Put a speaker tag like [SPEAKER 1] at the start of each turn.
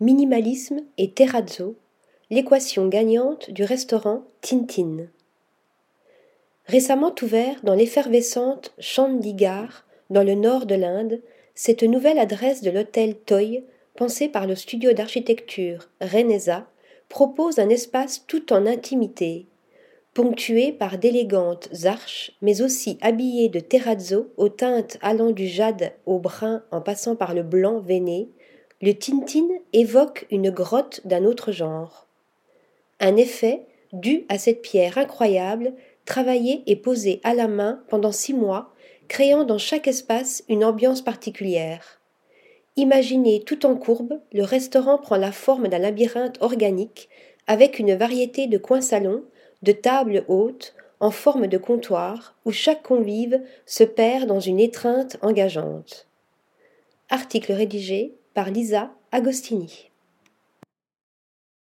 [SPEAKER 1] minimalisme et terrazzo, l'équation gagnante du restaurant Tintin. Récemment ouvert dans l'effervescente Chandigarh, dans le nord de l'Inde, cette nouvelle adresse de l'hôtel Toy, pensée par le studio d'architecture Renesa, propose un espace tout en intimité, ponctué par d'élégantes arches, mais aussi habillé de terrazzo aux teintes allant du jade au brun en passant par le blanc veiné, le Tintin évoque une grotte d'un autre genre. Un effet dû à cette pierre incroyable, travaillée et posée à la main pendant six mois, créant dans chaque espace une ambiance particulière. Imaginé tout en courbe, le restaurant prend la forme d'un labyrinthe organique avec une variété de coins salons, de tables hautes, en forme de comptoir, où chaque convive se perd dans une étreinte engageante. Article rédigé par Lisa Agostini.